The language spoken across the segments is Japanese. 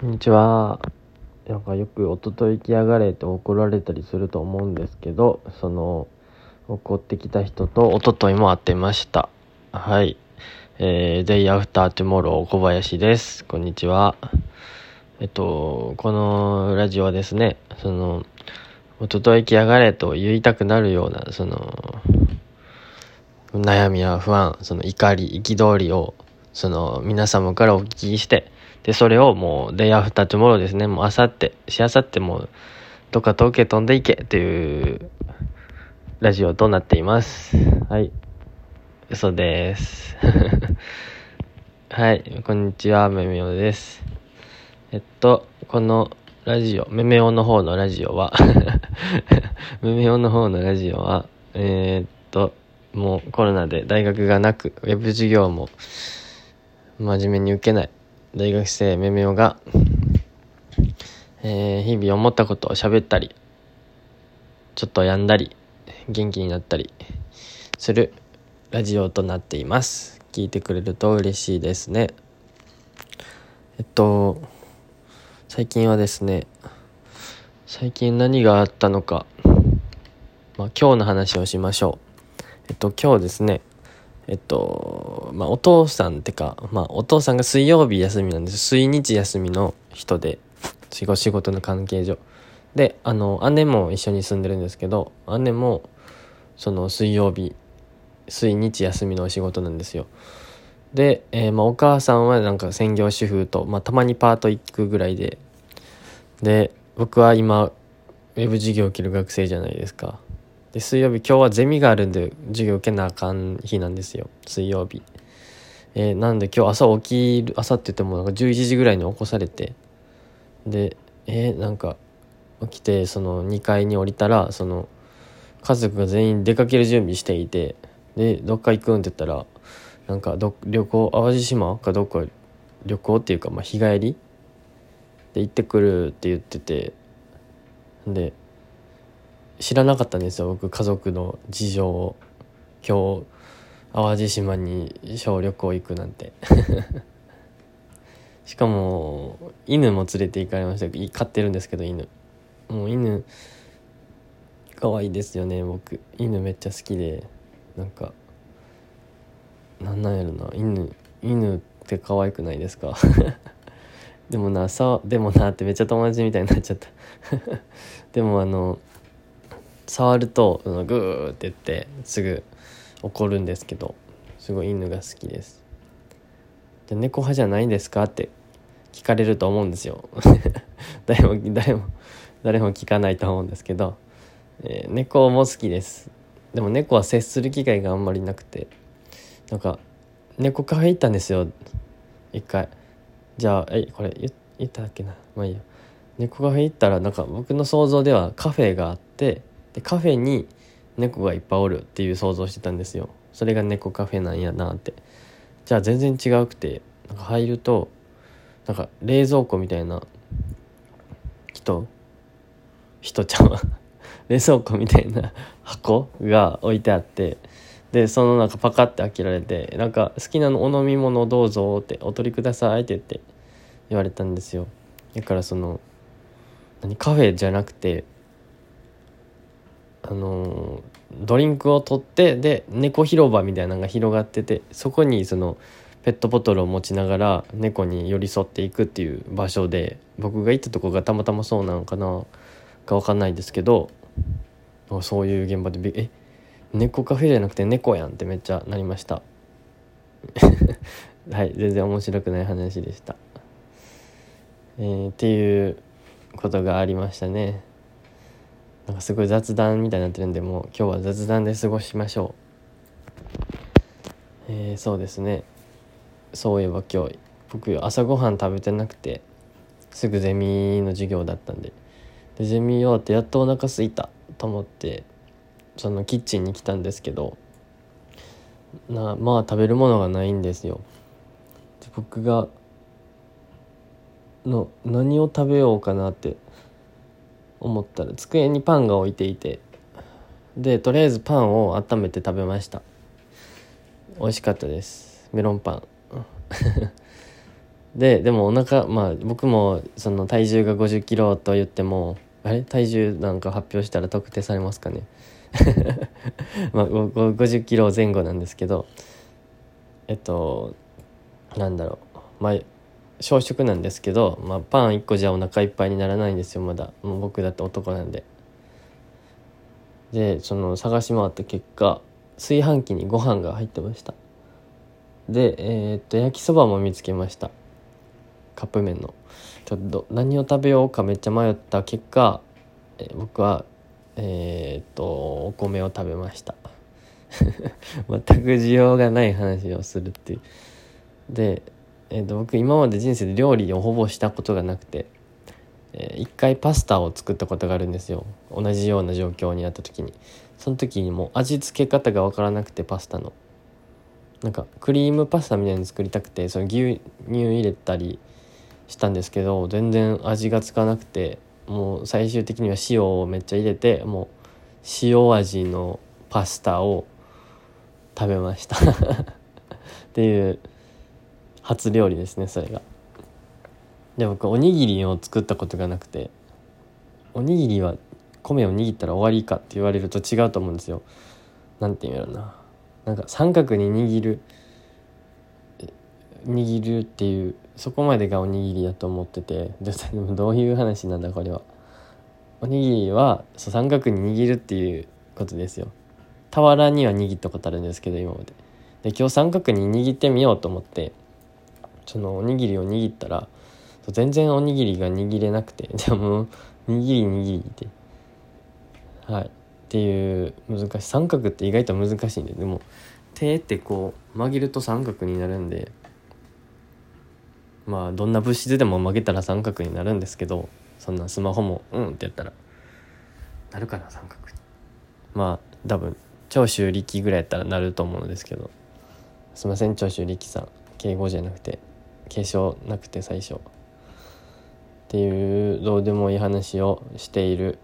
こんにちは。なんかよく「おととい来やがれ」って怒られたりすると思うんですけどその怒ってきた人とおとといも会ってました。はい。えー、 Day After Tomorrow 小林です。こんにちは。えっとこのラジオはですねその「おととい来やがれ」と言いたくなるようなその悩みや不安その怒り憤りをその皆様からお聞きしてで、それをもう、 Day After Tomorrow ですね。もう、あさって、しあさっても、どっか遠く飛んでいけっていうラジオとなっています。はい。嘘です。はい。こんにちは、めめおです。えっと、このラジオ、めめおの方のラジオはめめおの方のラジオは、えー、っと、もうコロナで大学がなく、ウェブ授業も真面目に受けない。大学生めめおが、えー、日々思ったことを喋ったり、ちょっと病んだり、元気になったりするラジオとなっています。聞いてくれると嬉しいですね。えっと、最近はですね、最近何があったのか、まあ、今日の話をしましょう。えっと、今日ですね、えっと、まあ、お父さんってか、まあ、お父さんが水曜日休みなんです。水日休みの人で、仕事の関係上。で、あの、姉も一緒に住んでるんですけど、姉も、その水曜日、水日休みのお仕事なんですよ。で、えー、まあ、お母さんはなんか専業主婦と、まあ、たまにパート行くぐらいで、で、僕は今、ウェブ授業を受ける学生じゃないですか。で水曜日今日はゼミがあるんで授業受けなあかん日なんですよ。水曜日。えー、なんで今日朝起きる朝って言ってもなんか11時ぐらいに起こされて。でえー、なんか起きてその2階に降りたらその家族が全員出かける準備していてでどっか行くんって言ったらなんかど旅行淡路島？かどっか旅行っていうか、まあ、日帰り？で行ってくるって言ってて。で知らなかったんですよ僕家族の事情を。今日淡路島に小旅行行くなんて。しかも犬も連れて行かれました。飼ってるんですけど犬。もう犬可愛いですよね僕。犬めっちゃ好きで。なんかなんなんやろな。犬犬って可愛くないですか？でもなさでもなってめっちゃ友達みたいになっちゃった。でもあの触るとグーって言ってすぐ怒るんですけどすごい犬が好きです。で猫派じゃないんですかって聞かれると思うんですよ。誰も誰も誰も聞かないと思うんですけど、えー、猫も好きです。でも猫は接する機会があんまりなくてなんか猫カフェ行ったんですよ。一回。じゃあえこれ言言ったっけな。まあいいや。猫カフェ行ったらなんか僕の想像ではカフェがあってでカフェに猫がいっぱいおるっていう想像してたんですよ。それが猫カフェなんやなって。じゃあ全然違うくてなんか入るとなんか冷蔵庫みたいな人人ちゃんは 冷蔵庫みたいな箱が置いてあってでその中パカッて開けられてなんか好きなのお飲み物どうぞってお取りくださいって言って言われたんですよ。だからその何カフェじゃなくてあのドリンクを取ってで猫広場みたいなのが広がっててそこにそのペットボトルを持ちながら猫に寄り添っていくっていう場所で僕が行ったとこがたまたまそうなのかなか分かんないですけどそういう現場でえ猫カフェじゃなくて猫やんってめっちゃなりました。はい全然面白くない話でした、えー、っていうことがありましたね。なんかすごい雑談みたいになってるんでもう今日は雑談で過ごしましょう。えー、そうですね。そういえば今日僕朝ごはん食べてなくてすぐゼミの授業だったんで。でゼミ終わってやっとお腹すいたと思ってそのキッチンに来たんですけどなまあ食べるものがないんですよ。で僕がの何を食べようかなって思ったら机にパンが置いていてでとりあえずパンを温めて食べました。美味しかったです。メロンパン。ででもお腹まあ僕もその体重が5 0キロと言ってもあれ？体重なんか発表したら特定されますかね？まあ5 0キロ前後なんですけどえっとなんだろう。まあ小食なんですけど、まあ、パン1個じゃお腹いっぱいにならないんですよまだ。もう僕だって男なんで。でその探し回った結果炊飯器にご飯が入ってました。でえー、っと焼きそばも見つけました。カップ麺の。ちょっと何を食べようかめっちゃ迷った結果、えー、僕はえー、っとお米を食べました。全く需要がない話をするっていう。で、えー、と僕今まで人生で料理をほぼしたことがなくて、えー、一回パスタを作ったことがあるんですよ。同じような状況にあった時に。その時にもう味付け方が分からなくてパスタの。なんかクリームパスタみたいに作りたくてその牛乳入れたりしたんですけど全然味がつかなくてもう最終的には塩をめっちゃ入れてもう塩味のパスタを食べました。っていう初料理ですねそれが。で僕おにぎりを作ったことがなくておにぎりは米を握ったら終わりかって言われると違うと思うんですよ。なんて言うんやろな。なんか三角に握る握るっていうそこまでがおにぎりだと思っててでもどういう話なんだこれは。おにぎりはそう三角に握るっていうことですよ。俵には握ったことあるんですけど今まで。で今日三角に握ってみようと思ってそのおにぎりを握ったら全然おにぎりが握れなくて でも握り握りってはい。っていう難しい。三角って意外と難しいんででも手ってこう曲げると三角になるんでまあどんな物質でも曲げたら三角になるんですけどそんなスマホもうんってやったらなるかな三角。にまあ多分長州力ぐらいやったらなると思うんですけど。すいません長州力さん。敬語じゃなくて。継承なくて最初。っていうどうでもいい話をしている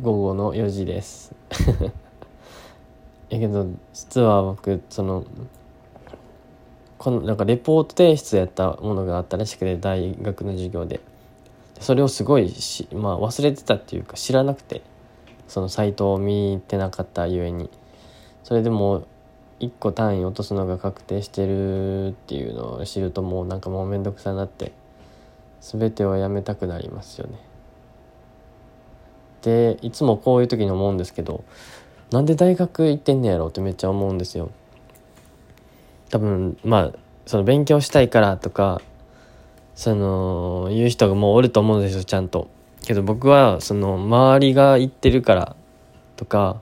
午後の4時です。やけど実は僕そのこのなんかレポート提出やったものがあったらしくて大学の授業で。それをすごいし、まあ、忘れてたっていうか知らなくて。そのサイトを見てなかったゆえに。それでも1個単位落とすのが確定してるっていうのを知るともうなんかもう面倒くさなって全てをやめたくなりますよね。でいつもこういう時に思うんですけどなんで大学行ってんねやろってめっちゃ思うんですよ。多分まあその勉強したいからとかその言う人がもうおると思うんですよちゃんと。けど僕はその周りが言ってるからとか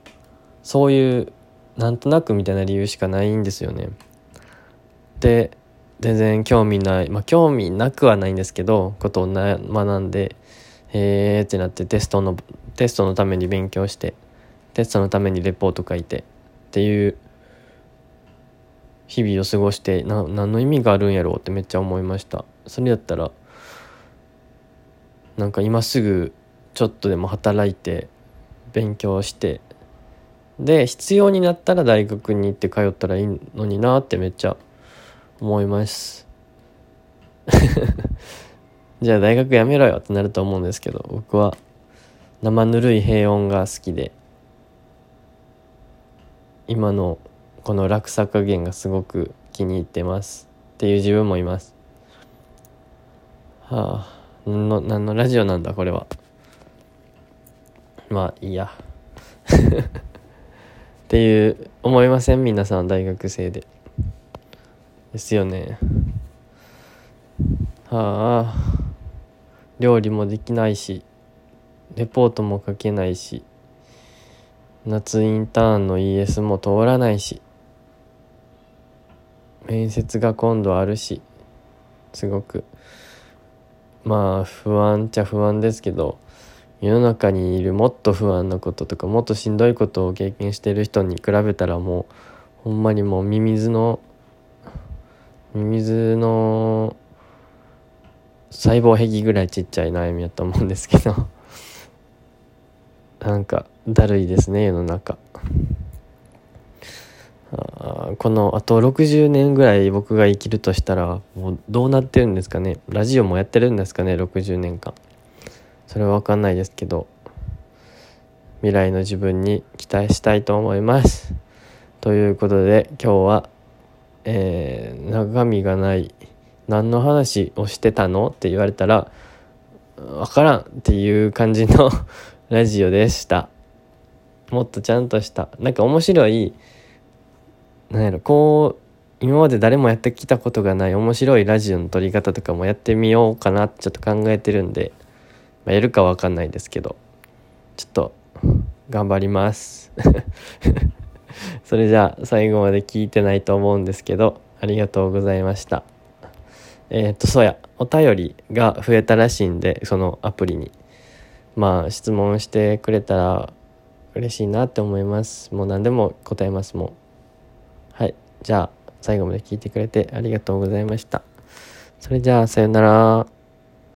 そういうなんとなくみたいな理由しかないんですよね。で全然興味ないまあ興味なくはないんですけどことをな学んでへえってなってテストのテストのために勉強してテストのためにレポート書いてっていう日々を過ごしてな何の意味があるんやろうってめっちゃ思いましたそれやったらなんか今すぐちょっとでも働いて勉強してで必要になったら大学に行って通ったらいいのになってめっちゃ思います。じゃあ大学やめろよってなると思うんですけど僕は生ぬるい平穏が好きで今のこの落差加減がすごく気に入ってます。っていう自分もいます。はあ何の何のラジオなんだこれは。まあいいや。っていう思いません？皆さん大学生で。ですよね。はあ。料理もできないしレポートも書けないし夏インターンの ES も通らないし面接が今度あるしすごく。まあ不安っちゃ不安ですけど世の中にいるもっと不安なこととかもっとしんどいことを経験してる人に比べたらもうほんまにもうミミズのミミズの細胞壁ぐらいちっちゃい悩みやと思うんですけど。なんかだるいですね世の中。あこのあと60年ぐらい僕が生きるとしたらもうどうなってるんですかね。ラジオもやってるんですかね60年間。それは分かんないですけど未来の自分に期待したいと思います。ということで今日は、えー、中身がない何の話をしてたのって言われたら分からんっていう感じの ラジオでした。もっとちゃんとしたなんか面白いなんやろこう今まで誰もやってきたことがない面白いラジオの撮り方とかもやってみようかなってちょっと考えてるんで、まあ、やるかわかんないですけどちょっと頑張ります。それじゃあ最後まで聞いてないと思うんですけどありがとうございました。えっ、とそうやお便りが増えたらしいんでそのアプリに。まあ質問してくれたら嬉しいなって思います。もう何でも答えますもん。はいじゃあ最後まで聞いてくれてありがとうございました。それじゃあさよなら。